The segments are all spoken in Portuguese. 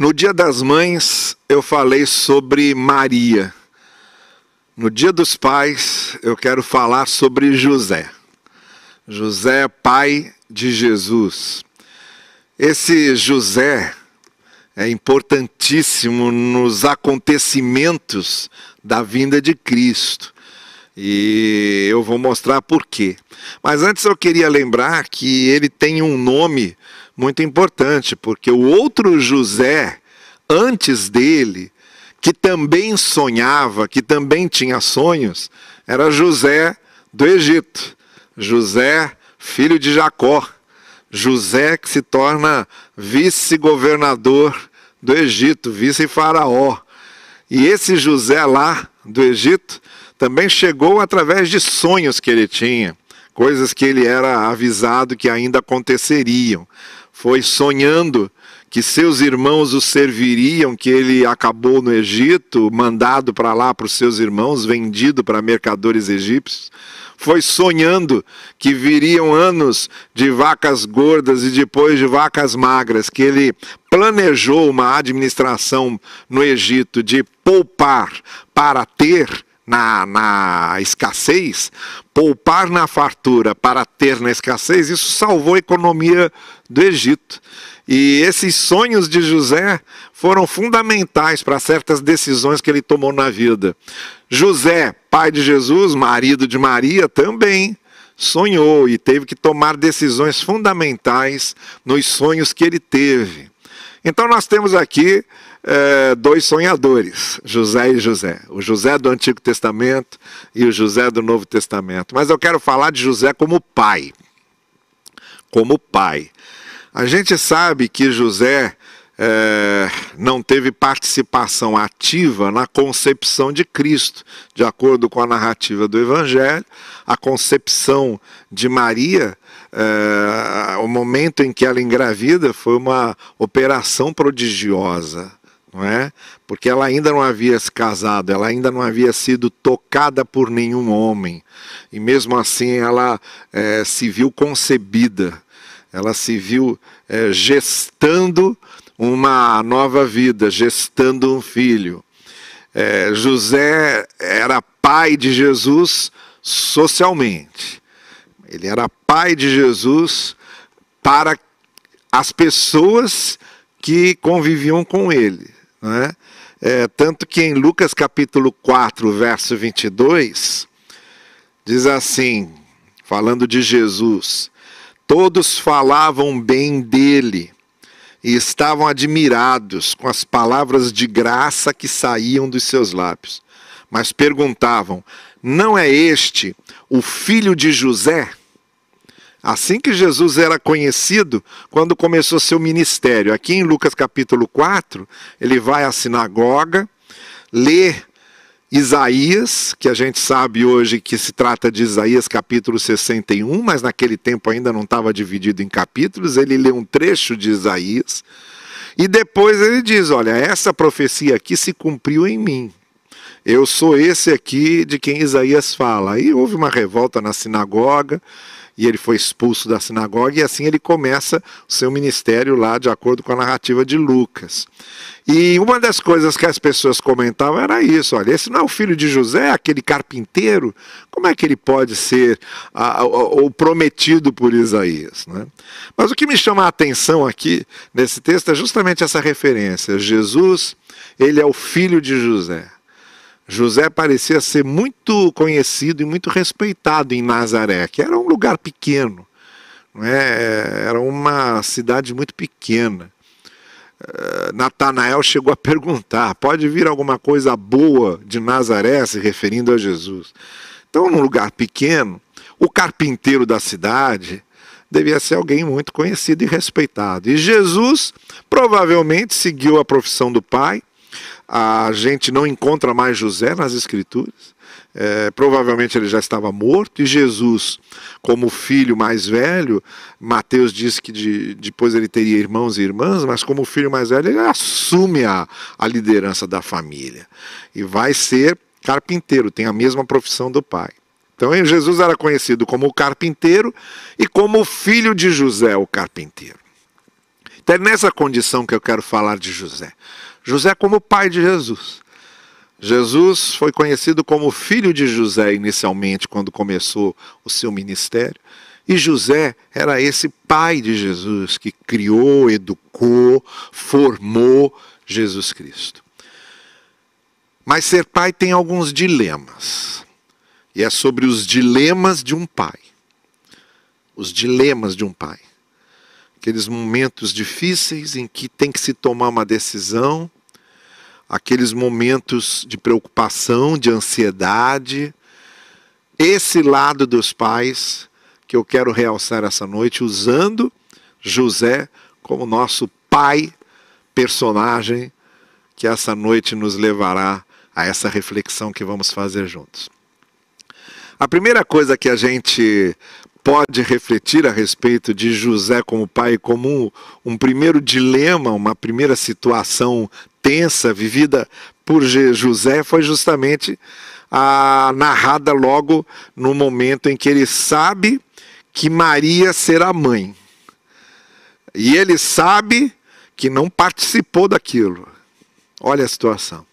No Dia das Mães, eu falei sobre Maria. No Dia dos Pais, eu quero falar sobre José. José, pai de Jesus. Esse José é importantíssimo nos acontecimentos da vinda de Cristo. E eu vou mostrar por quê. Mas antes eu queria lembrar que ele tem um nome muito importante, porque o outro José, antes dele, que também sonhava, que também tinha sonhos, era José do Egito. José, filho de Jacó. José que se torna vice-governador do Egito, vice-faraó. E esse José lá do Egito também chegou através de sonhos que ele tinha, coisas que ele era avisado que ainda aconteceriam foi sonhando que seus irmãos o serviriam, que ele acabou no Egito, mandado para lá para os seus irmãos, vendido para mercadores egípcios. Foi sonhando que viriam anos de vacas gordas e depois de vacas magras, que ele planejou uma administração no Egito de poupar para ter na, na escassez, poupar na fartura para ter na escassez, isso salvou a economia do Egito. E esses sonhos de José foram fundamentais para certas decisões que ele tomou na vida. José, pai de Jesus, marido de Maria, também sonhou e teve que tomar decisões fundamentais nos sonhos que ele teve. Então nós temos aqui é, dois sonhadores, José e José. O José do Antigo Testamento e o José do Novo Testamento. Mas eu quero falar de José como pai. Como pai. A gente sabe que José é, não teve participação ativa na concepção de Cristo, de acordo com a narrativa do Evangelho. A concepção de Maria é, o momento em que ela engravida foi uma operação prodigiosa não é? Porque ela ainda não havia se casado, ela ainda não havia sido tocada por nenhum homem. E mesmo assim ela é, se viu concebida, ela se viu é, gestando uma nova vida, gestando um filho. É, José era pai de Jesus socialmente. Ele era pai de Jesus para as pessoas que conviviam com ele. Né? É, tanto que em Lucas capítulo 4, verso 22, diz assim, falando de Jesus: Todos falavam bem dele e estavam admirados com as palavras de graça que saíam dos seus lábios. Mas perguntavam: Não é este o filho de José? Assim que Jesus era conhecido quando começou seu ministério. Aqui em Lucas capítulo 4, ele vai à sinagoga, lê Isaías, que a gente sabe hoje que se trata de Isaías capítulo 61, mas naquele tempo ainda não estava dividido em capítulos. Ele lê um trecho de Isaías e depois ele diz: Olha, essa profecia aqui se cumpriu em mim. Eu sou esse aqui de quem Isaías fala. Aí houve uma revolta na sinagoga e ele foi expulso da sinagoga, e assim ele começa o seu ministério lá, de acordo com a narrativa de Lucas. E uma das coisas que as pessoas comentavam era isso: olha, esse não é o filho de José, aquele carpinteiro, como é que ele pode ser o prometido por Isaías? Né? Mas o que me chama a atenção aqui nesse texto é justamente essa referência: Jesus, ele é o filho de José. José parecia ser muito conhecido e muito respeitado em Nazaré, que era um lugar pequeno, não é? era uma cidade muito pequena. Uh, Natanael chegou a perguntar: pode vir alguma coisa boa de Nazaré, se referindo a Jesus? Então, num lugar pequeno, o carpinteiro da cidade devia ser alguém muito conhecido e respeitado. E Jesus provavelmente seguiu a profissão do pai, a gente não encontra mais José nas Escrituras. É, provavelmente ele já estava morto, e Jesus, como filho mais velho, Mateus diz que de, depois ele teria irmãos e irmãs, mas como filho mais velho, ele assume a, a liderança da família e vai ser carpinteiro, tem a mesma profissão do pai. Então Jesus era conhecido como o carpinteiro e como o filho de José, o carpinteiro. É nessa condição que eu quero falar de José. José como pai de Jesus. Jesus foi conhecido como filho de José inicialmente, quando começou o seu ministério. E José era esse pai de Jesus que criou, educou, formou Jesus Cristo. Mas ser pai tem alguns dilemas. E é sobre os dilemas de um pai. Os dilemas de um pai. Aqueles momentos difíceis em que tem que se tomar uma decisão, aqueles momentos de preocupação, de ansiedade. Esse lado dos pais que eu quero realçar essa noite, usando José como nosso pai personagem, que essa noite nos levará a essa reflexão que vamos fazer juntos. A primeira coisa que a gente pode refletir a respeito de José como pai, como um, um primeiro dilema, uma primeira situação tensa vivida por José, foi justamente a narrada logo no momento em que ele sabe que Maria será mãe. E ele sabe que não participou daquilo. Olha a situação.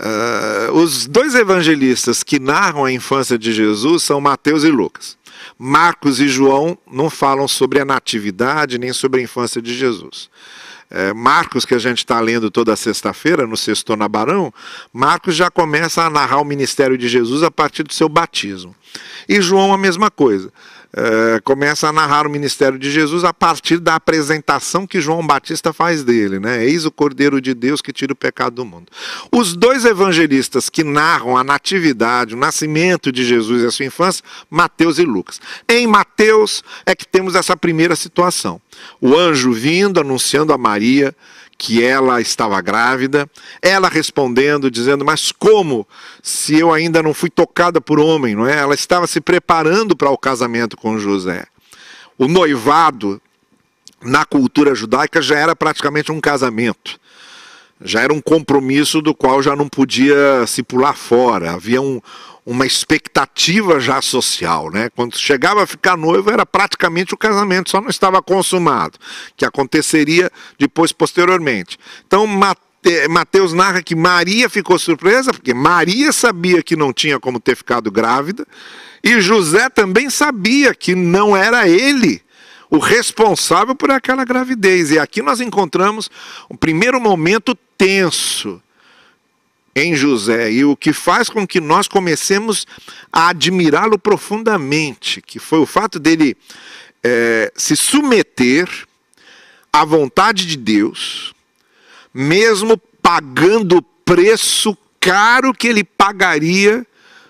Uh, os dois evangelistas que narram a infância de Jesus são Mateus e Lucas. Marcos e João não falam sobre a natividade nem sobre a infância de Jesus. É, Marcos, que a gente está lendo toda sexta-feira, no Sexto na Barão, Marcos já começa a narrar o ministério de Jesus a partir do seu batismo. E João a mesma coisa é, começa a narrar o ministério de Jesus a partir da apresentação que João Batista faz dele, né? Eis o Cordeiro de Deus que tira o pecado do mundo. Os dois evangelistas que narram a natividade, o nascimento de Jesus e a sua infância, Mateus e Lucas. Em Mateus é que temos essa primeira situação. O anjo vindo, anunciando a Maria que ela estava grávida, ela respondendo, dizendo: Mas como? Se eu ainda não fui tocada por homem, não é? Ela estava se preparando para o casamento com José. O noivado, na cultura judaica, já era praticamente um casamento. Já era um compromisso do qual já não podia se pular fora. Havia um, uma expectativa já social, né? Quando chegava a ficar noivo era praticamente o casamento, só não estava consumado, que aconteceria depois posteriormente. Então Mateus narra que Maria ficou surpresa, porque Maria sabia que não tinha como ter ficado grávida, e José também sabia que não era ele o responsável por aquela gravidez. E aqui nós encontramos um primeiro momento tenso em José e o que faz com que nós comecemos a admirá-lo profundamente, que foi o fato dele é, se submeter à vontade de Deus, mesmo pagando o preço caro que ele pagaria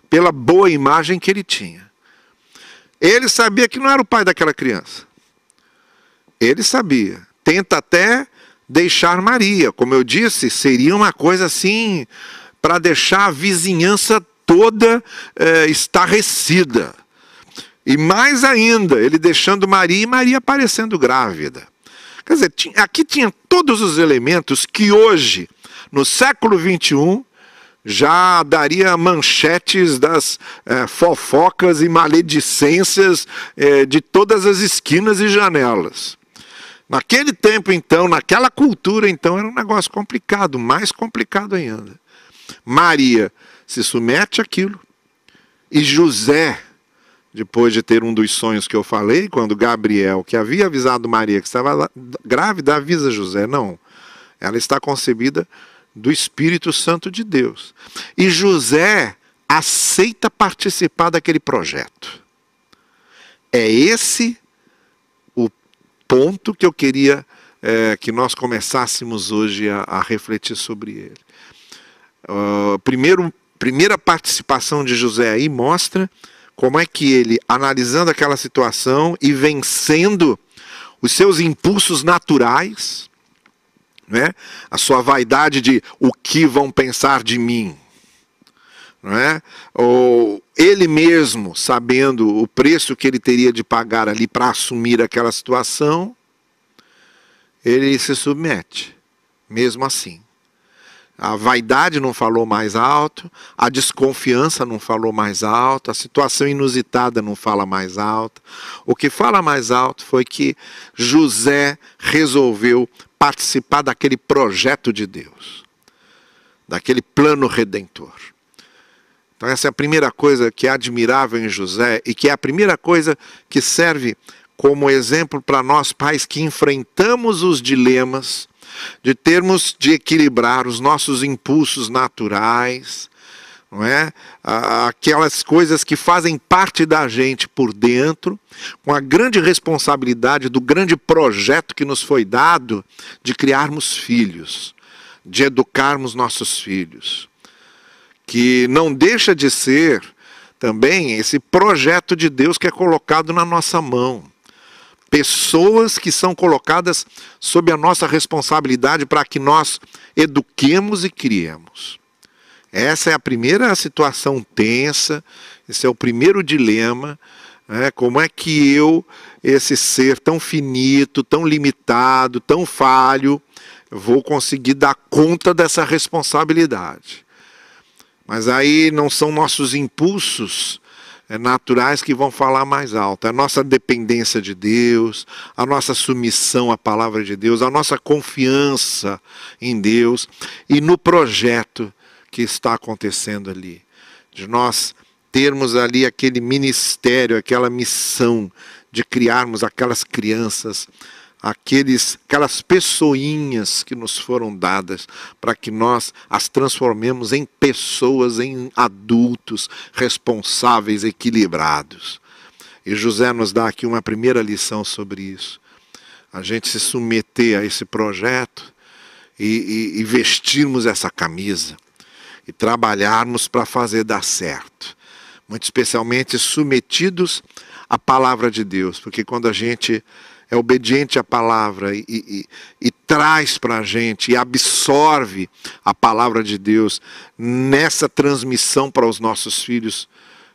pela boa imagem que ele tinha. Ele sabia que não era o pai daquela criança. Ele sabia. Tenta até deixar Maria. Como eu disse, seria uma coisa assim para deixar a vizinhança toda é, estarrecida. E mais ainda, ele deixando Maria e Maria aparecendo grávida. Quer dizer, aqui tinha todos os elementos que hoje, no século XXI, já daria manchetes das é, fofocas e maledicências é, de todas as esquinas e janelas. Naquele tempo, então, naquela cultura, então, era um negócio complicado, mais complicado ainda. Maria se submete àquilo, e José, depois de ter um dos sonhos que eu falei, quando Gabriel, que havia avisado Maria que estava grávida, avisa José: não, ela está concebida do Espírito Santo de Deus. E José aceita participar daquele projeto. É esse ponto que eu queria é, que nós começássemos hoje a, a refletir sobre ele. Uh, primeiro, primeira participação de José aí mostra como é que ele, analisando aquela situação e vencendo os seus impulsos naturais, né? a sua vaidade de o que vão pensar de mim, é? Ou ele mesmo, sabendo o preço que ele teria de pagar ali para assumir aquela situação, ele se submete, mesmo assim. A vaidade não falou mais alto, a desconfiança não falou mais alto, a situação inusitada não fala mais alto. O que fala mais alto foi que José resolveu participar daquele projeto de Deus, daquele plano redentor. Então, essa é a primeira coisa que é admirável em José e que é a primeira coisa que serve como exemplo para nós pais que enfrentamos os dilemas de termos de equilibrar os nossos impulsos naturais, não é? Aquelas coisas que fazem parte da gente por dentro, com a grande responsabilidade do grande projeto que nos foi dado de criarmos filhos, de educarmos nossos filhos, que não deixa de ser também esse projeto de Deus que é colocado na nossa mão pessoas que são colocadas sob a nossa responsabilidade para que nós eduquemos e criemos. Essa é a primeira situação tensa, esse é o primeiro dilema. Né? Como é que eu, esse ser tão finito, tão limitado, tão falho, vou conseguir dar conta dessa responsabilidade? Mas aí não são nossos impulsos é, naturais que vão falar mais alto. A nossa dependência de Deus, a nossa submissão à palavra de Deus, a nossa confiança em Deus e no projeto que está acontecendo ali. De nós termos ali aquele ministério, aquela missão de criarmos aquelas crianças aqueles, aquelas pessoinhas que nos foram dadas para que nós as transformemos em pessoas, em adultos responsáveis, equilibrados. E José nos dá aqui uma primeira lição sobre isso. A gente se submeter a esse projeto e, e, e vestirmos essa camisa e trabalharmos para fazer dar certo. Muito especialmente submetidos à palavra de Deus, porque quando a gente é obediente à palavra e, e, e traz para a gente e absorve a palavra de Deus nessa transmissão para os nossos filhos,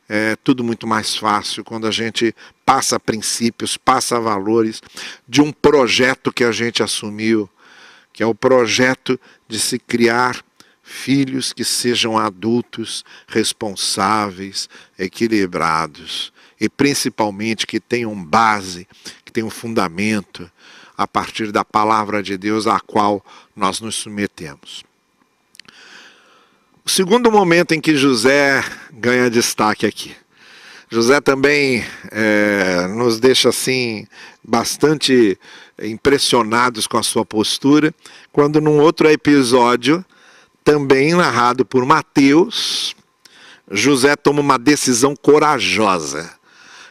é tudo muito mais fácil quando a gente passa princípios, passa valores de um projeto que a gente assumiu, que é o projeto de se criar filhos que sejam adultos, responsáveis, equilibrados e principalmente que tenham base, tem um fundamento a partir da palavra de Deus a qual nós nos submetemos. O segundo momento em que José ganha destaque aqui. José também é, nos deixa assim bastante impressionados com a sua postura, quando num outro episódio, também narrado por Mateus, José toma uma decisão corajosa.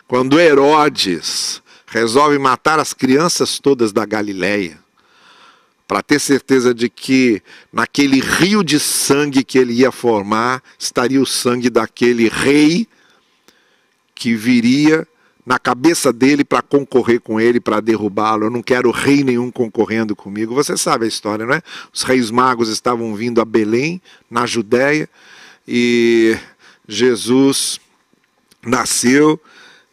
Quando Herodes resolve matar as crianças todas da Galileia, para ter certeza de que naquele rio de sangue que ele ia formar estaria o sangue daquele rei que viria na cabeça dele para concorrer com ele, para derrubá-lo. Eu não quero rei nenhum concorrendo comigo. Você sabe a história, não é? Os reis magos estavam vindo a Belém, na Judéia, e Jesus nasceu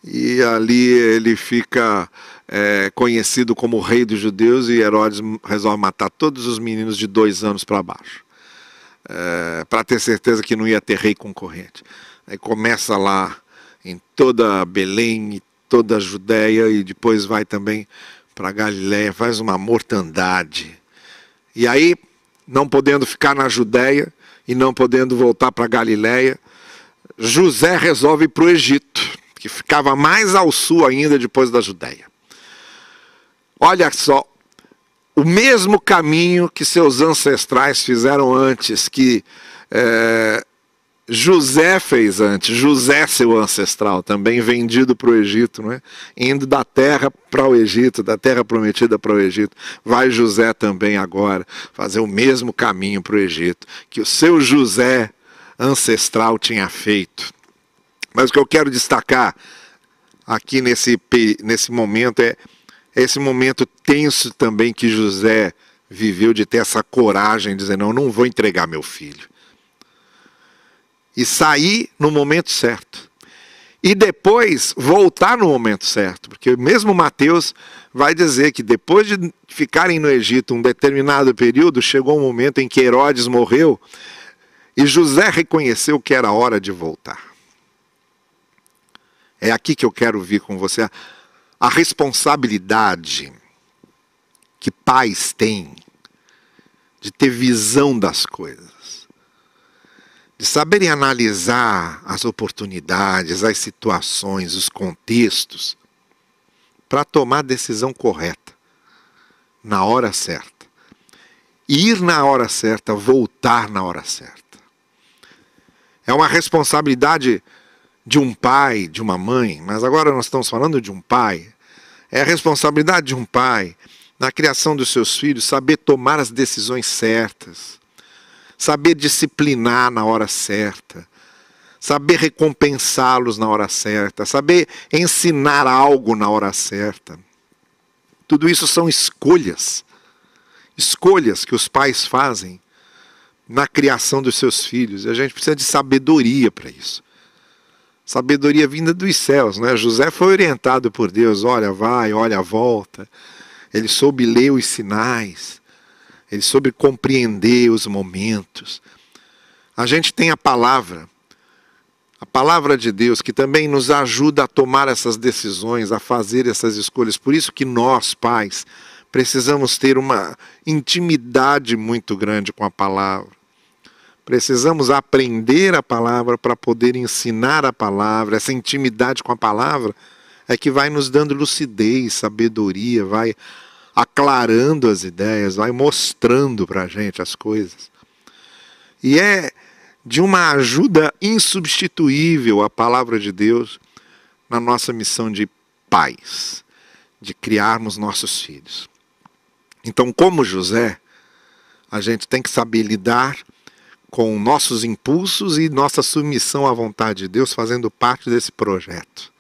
e ali ele fica é, conhecido como rei dos judeus e Herodes resolve matar todos os meninos de dois anos para baixo, é, para ter certeza que não ia ter rei concorrente. Aí começa lá em toda Belém e toda a Judéia e depois vai também para Galiléia, faz uma mortandade. E aí, não podendo ficar na Judéia e não podendo voltar para Galiléia, José resolve ir para o Egito que ficava mais ao sul ainda depois da Judéia. Olha só, o mesmo caminho que seus ancestrais fizeram antes, que é, José fez antes, José, seu ancestral, também vendido para o Egito, não é? indo da terra para o Egito, da terra prometida para o Egito. Vai José também agora fazer o mesmo caminho para o Egito, que o seu José ancestral tinha feito. Mas o que eu quero destacar aqui nesse, nesse momento é esse momento tenso também que José viveu de ter essa coragem de dizer: não, não vou entregar meu filho. E sair no momento certo. e depois voltar no momento certo, porque mesmo Mateus vai dizer que depois de ficarem no Egito um determinado período, chegou um momento em que Herodes morreu e José reconheceu que era hora de voltar. É aqui que eu quero vir com você a responsabilidade que pais têm de ter visão das coisas, de saberem analisar as oportunidades, as situações, os contextos, para tomar a decisão correta, na hora certa. Ir na hora certa, voltar na hora certa. É uma responsabilidade de um pai, de uma mãe, mas agora nós estamos falando de um pai. É a responsabilidade de um pai na criação dos seus filhos saber tomar as decisões certas, saber disciplinar na hora certa, saber recompensá-los na hora certa, saber ensinar algo na hora certa. Tudo isso são escolhas. Escolhas que os pais fazem na criação dos seus filhos. E a gente precisa de sabedoria para isso. Sabedoria vinda dos céus, né? José foi orientado por Deus, olha, vai, olha, volta. Ele soube ler os sinais. Ele soube compreender os momentos. A gente tem a palavra a palavra de Deus que também nos ajuda a tomar essas decisões, a fazer essas escolhas. Por isso que nós, pais, precisamos ter uma intimidade muito grande com a palavra. Precisamos aprender a palavra para poder ensinar a palavra. Essa intimidade com a palavra é que vai nos dando lucidez, sabedoria, vai aclarando as ideias, vai mostrando para a gente as coisas. E é de uma ajuda insubstituível a palavra de Deus na nossa missão de pais, de criarmos nossos filhos. Então, como José, a gente tem que saber lidar com nossos impulsos e nossa submissão à vontade de Deus, fazendo parte desse projeto,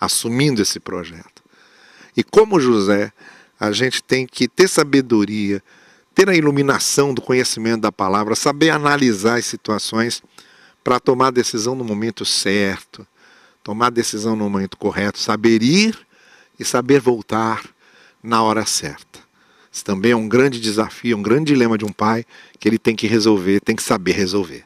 assumindo esse projeto. E como José, a gente tem que ter sabedoria, ter a iluminação do conhecimento da palavra, saber analisar as situações para tomar a decisão no momento certo, tomar a decisão no momento correto, saber ir e saber voltar na hora certa. Isso também é um grande desafio, um grande dilema de um pai que ele tem que resolver, tem que saber resolver.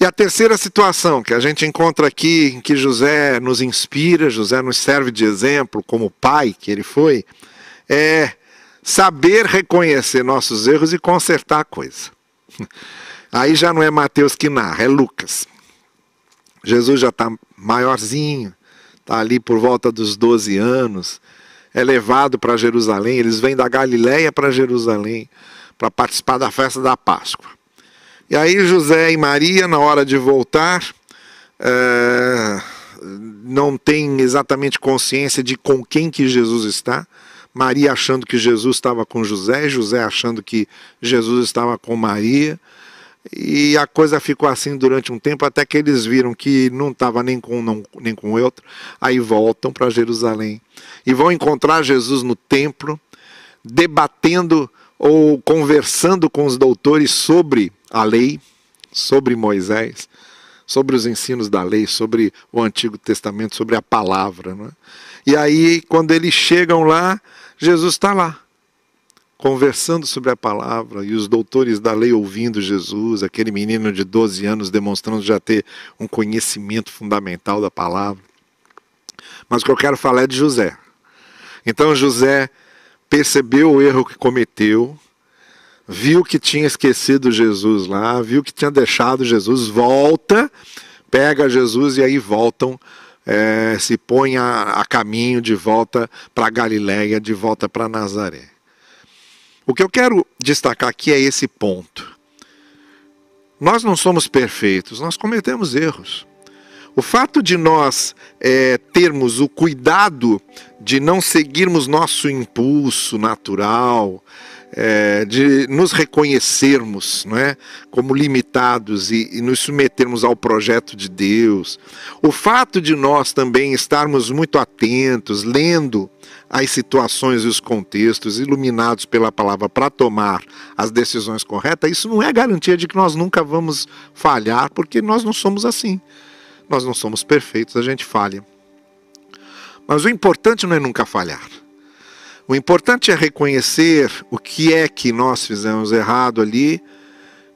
E a terceira situação que a gente encontra aqui, em que José nos inspira, José nos serve de exemplo como pai que ele foi, é saber reconhecer nossos erros e consertar a coisa. Aí já não é Mateus que narra, é Lucas. Jesus já está maiorzinho, está ali por volta dos 12 anos, é levado para Jerusalém, eles vêm da Galiléia para Jerusalém para participar da festa da Páscoa. E aí José e Maria, na hora de voltar, é, não tem exatamente consciência de com quem que Jesus está, Maria achando que Jesus estava com José, José achando que Jesus estava com Maria. E a coisa ficou assim durante um tempo, até que eles viram que não estava nem com um nem com outro. Aí voltam para Jerusalém e vão encontrar Jesus no templo, debatendo ou conversando com os doutores sobre a lei, sobre Moisés, sobre os ensinos da lei, sobre o Antigo Testamento, sobre a palavra. É? E aí, quando eles chegam lá, Jesus está lá, conversando sobre a palavra, e os doutores da lei ouvindo Jesus, aquele menino de 12 anos demonstrando já ter um conhecimento fundamental da palavra. Mas o que eu quero falar é de José. Então José percebeu o erro que cometeu, viu que tinha esquecido Jesus lá, viu que tinha deixado Jesus, volta, pega Jesus e aí voltam é, se põe a, a caminho de volta para Galiléia, de volta para Nazaré. O que eu quero destacar aqui é esse ponto. Nós não somos perfeitos, nós cometemos erros. O fato de nós é, termos o cuidado de não seguirmos nosso impulso natural, é, de nos reconhecermos não é, como limitados e, e, nos submetermos ao projeto de Deus. O fato de nós também estarmos muito atentos, lendo as situações e os contextos, iluminados pela palavra para tomar as decisões corretas, isso não é garantia de que nós nunca vamos falhar, porque nós não somos assim. Nós não somos perfeitos, a gente falha. Mas o importante não é nunca falhar. O importante é reconhecer o que é que nós fizemos errado ali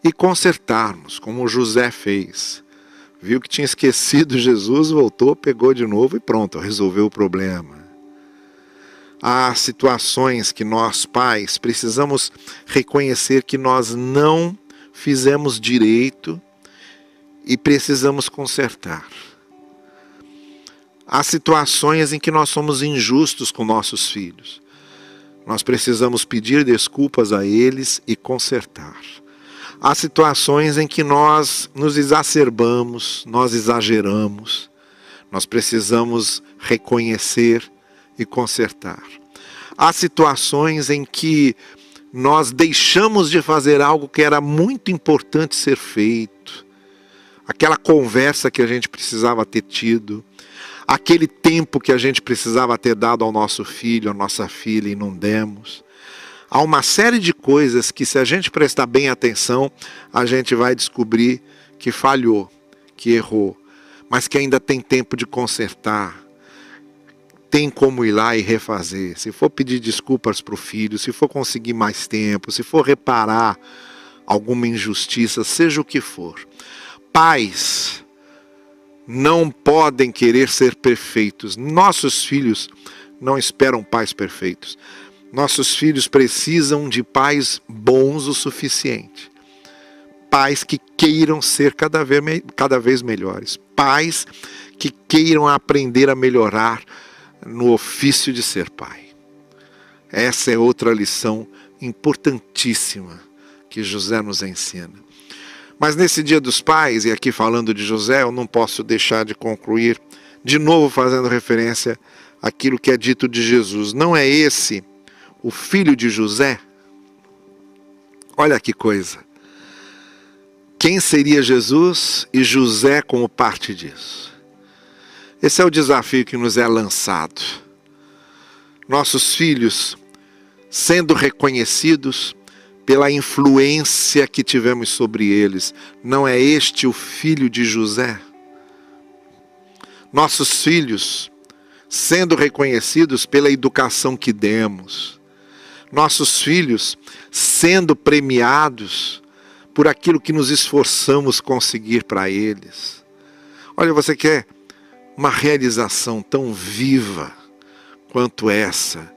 e consertarmos, como José fez. Viu que tinha esquecido Jesus, voltou, pegou de novo e pronto, resolveu o problema. Há situações que nós, pais, precisamos reconhecer que nós não fizemos direito e precisamos consertar. Há situações em que nós somos injustos com nossos filhos. Nós precisamos pedir desculpas a eles e consertar. Há situações em que nós nos exacerbamos, nós exageramos. Nós precisamos reconhecer e consertar. Há situações em que nós deixamos de fazer algo que era muito importante ser feito. Aquela conversa que a gente precisava ter tido, aquele tempo que a gente precisava ter dado ao nosso filho, à nossa filha e não demos. Há uma série de coisas que, se a gente prestar bem atenção, a gente vai descobrir que falhou, que errou, mas que ainda tem tempo de consertar. Tem como ir lá e refazer. Se for pedir desculpas para o filho, se for conseguir mais tempo, se for reparar alguma injustiça, seja o que for. Pais, não podem querer ser perfeitos. Nossos filhos não esperam pais perfeitos. Nossos filhos precisam de pais bons o suficiente. Pais que queiram ser cada vez, cada vez melhores. Pais que queiram aprender a melhorar no ofício de ser pai. Essa é outra lição importantíssima que José nos ensina. Mas nesse dia dos pais, e aqui falando de José, eu não posso deixar de concluir, de novo fazendo referência àquilo que é dito de Jesus. Não é esse o filho de José? Olha que coisa. Quem seria Jesus e José como parte disso? Esse é o desafio que nos é lançado. Nossos filhos sendo reconhecidos pela influência que tivemos sobre eles. Não é este o filho de José? Nossos filhos sendo reconhecidos pela educação que demos, nossos filhos sendo premiados por aquilo que nos esforçamos conseguir para eles. Olha, você quer uma realização tão viva quanto essa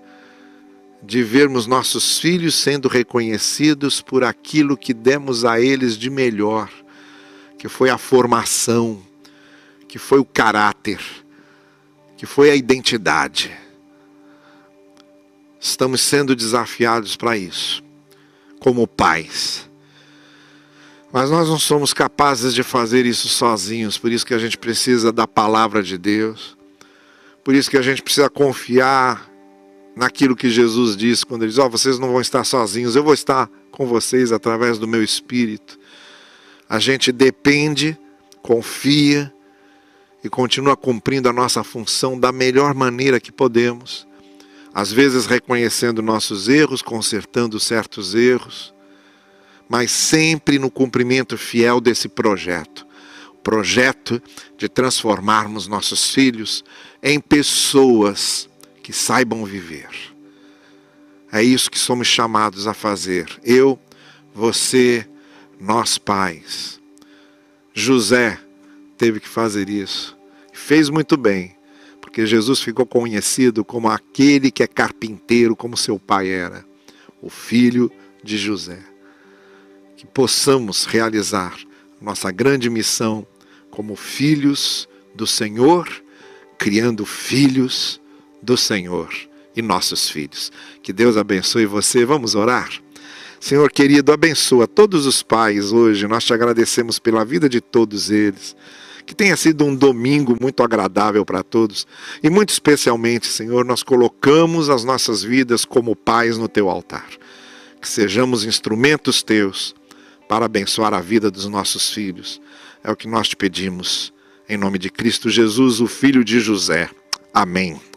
de vermos nossos filhos sendo reconhecidos por aquilo que demos a eles de melhor, que foi a formação, que foi o caráter, que foi a identidade. Estamos sendo desafiados para isso, como pais. Mas nós não somos capazes de fazer isso sozinhos, por isso que a gente precisa da palavra de Deus, por isso que a gente precisa confiar naquilo que Jesus disse quando ele diz: Ó, oh, vocês não vão estar sozinhos, eu vou estar com vocês através do meu espírito. A gente depende, confia e continua cumprindo a nossa função da melhor maneira que podemos. Às vezes reconhecendo nossos erros, consertando certos erros, mas sempre no cumprimento fiel desse projeto projeto de transformarmos nossos filhos em pessoas que saibam viver. É isso que somos chamados a fazer. Eu, você, nós pais. José teve que fazer isso. Fez muito bem, porque Jesus ficou conhecido como aquele que é carpinteiro, como seu pai era, o filho de José. Que possamos realizar nossa grande missão como filhos do Senhor, criando filhos do Senhor e nossos filhos. Que Deus abençoe você. Vamos orar? Senhor querido, abençoa todos os pais hoje. Nós te agradecemos pela vida de todos eles. Que tenha sido um domingo muito agradável para todos. E muito especialmente, Senhor, nós colocamos as nossas vidas como pais no teu altar. Que sejamos instrumentos teus para abençoar a vida dos nossos filhos. É o que nós te pedimos. Em nome de Cristo Jesus, o Filho de José. Amém.